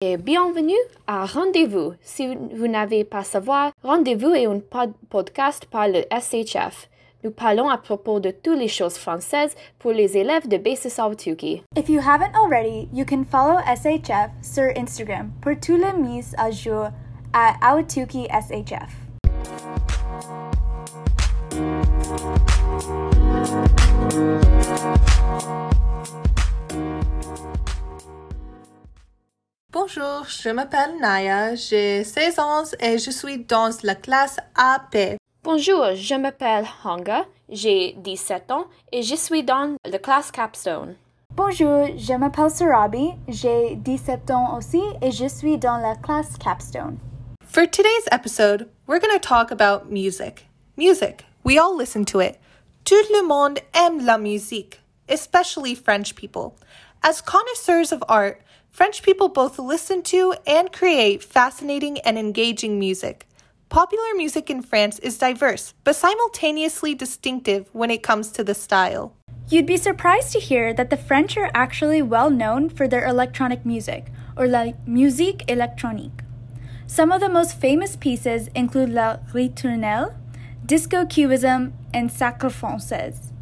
et bienvenue à Rendez-vous. Si vous n'avez pas savoir, Rendez-vous est un pod podcast par le SHF. Nous parlons à propos de toutes les choses françaises pour les élèves de Basis Awatuki. If you haven't already, you can follow SHF sur Instagram pour toutes les mises à jour à Awatuki SHF. Bonjour, je m'appelle Naya, j'ai 16 ans et je suis dans la classe AP. Bonjour, je m'appelle Hanga, j'ai 17 ans et je suis dans la classe Capstone. Bonjour, je m'appelle Sarabi, j'ai 17 ans aussi et je suis dans la classe Capstone. For today's episode, we're going to talk about music. Music, we all listen to it. Tout le monde aime la musique, especially French people. As connoisseurs of art, French people both listen to and create fascinating and engaging music. Popular music in France is diverse, but simultaneously distinctive when it comes to the style. You'd be surprised to hear that the French are actually well known for their electronic music, or la musique électronique. Some of the most famous pieces include La Ritournelle, Disco Cubism, and Sacre Française.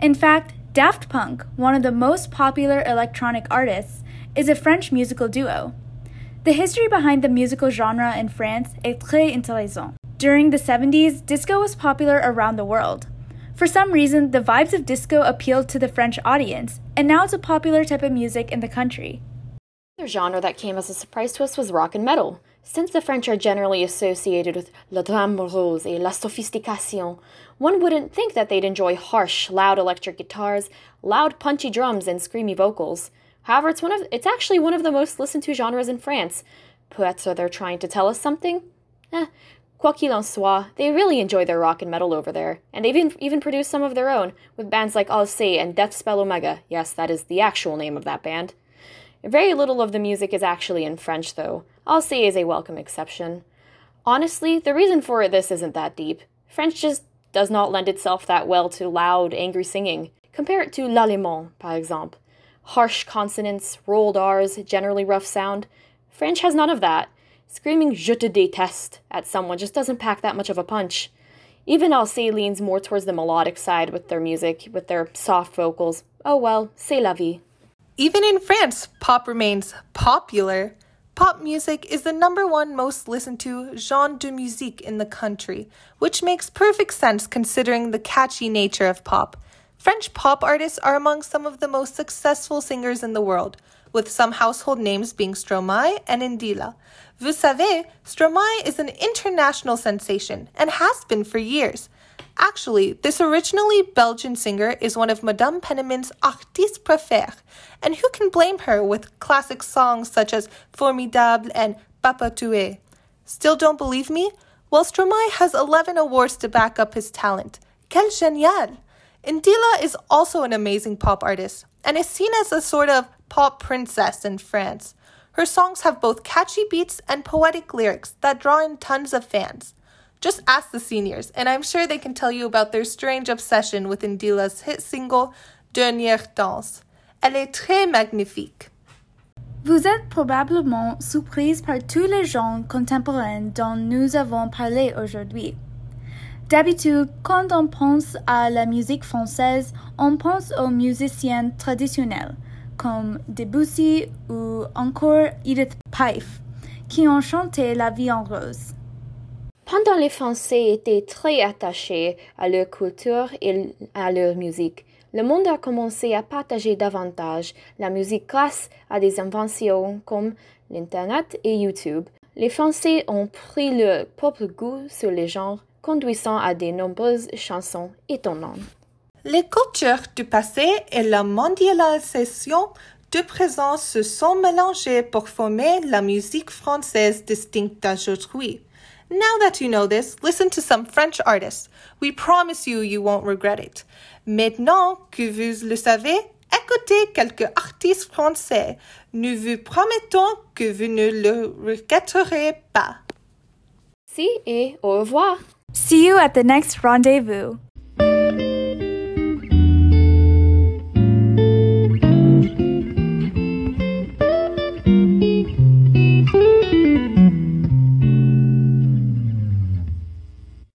In fact, Daft Punk, one of the most popular electronic artists, is a French musical duo. The history behind the musical genre in France est très intéressant. During the 70s, disco was popular around the world. For some reason, the vibes of disco appealed to the French audience, and now it's a popular type of music in the country. Another genre that came as a surprise to us was rock and metal. Since the French are generally associated with le drame morose et la sophistication, one wouldn't think that they'd enjoy harsh, loud electric guitars, loud punchy drums, and screamy vocals. However, it's one of it's actually one of the most listened to genres in France. Perhaps are they trying to tell us something? Eh, quoi qu'il en soit, they really enjoy their rock and metal over there, and they've even, even produced some of their own, with bands like Alcé and Deathspell Omega. Yes, that is the actual name of that band. Very little of the music is actually in French, though. Alcé is a welcome exception. Honestly, the reason for this isn't that deep. French just does not lend itself that well to loud, angry singing. Compare it to l'allemand, par exemple harsh consonants, rolled R's, generally rough sound. French has none of that. Screaming je te déteste at someone just doesn't pack that much of a punch. Even Alcé leans more towards the melodic side with their music, with their soft vocals. Oh well, c'est la vie. Even in France, pop remains popular. Pop music is the number one most listened to genre de musique in the country, which makes perfect sense considering the catchy nature of pop. French pop artists are among some of the most successful singers in the world, with some household names being Stromae and Indila. Vous savez, Stromae is an international sensation and has been for years. Actually, this originally Belgian singer is one of Madame Penniman's artistes préférés, and who can blame her with classic songs such as Formidable and Papaoutai? Still don't believe me? Well, Stromae has 11 awards to back up his talent. Quel génial! Indila is also an amazing pop artist and is seen as a sort of pop princess in France. Her songs have both catchy beats and poetic lyrics that draw in tons of fans. Just ask the seniors, and I'm sure they can tell you about their strange obsession with Indila's hit single Dernière Danse. Elle est très magnifique. Vous êtes probablement surprise par tous les genres contemporains dont nous avons parlé aujourd'hui. D'habitude, quand on pense à la musique française, on pense aux musiciens traditionnels, comme Debussy ou encore Edith Piaf, qui ont chanté La vie en rose. Pendant les Français étaient très attachés à leur culture et à leur musique, le monde a commencé à partager davantage la musique grâce à des inventions comme l'Internet et YouTube. Les Français ont pris leur propre goût sur les genres conduisant à de nombreuses chansons étonnantes. Les cultures du passé et la mondialisation du présent se sont mélangées pour former la musique française distincte d'aujourd'hui. Now that you know this, listen to some French artists. We promise you you won't regret it. Maintenant que vous le savez, écoutez quelques artistes français. Nous vous promettons que vous ne le regretterez pas. Si et au revoir. See you at the next rendezvous.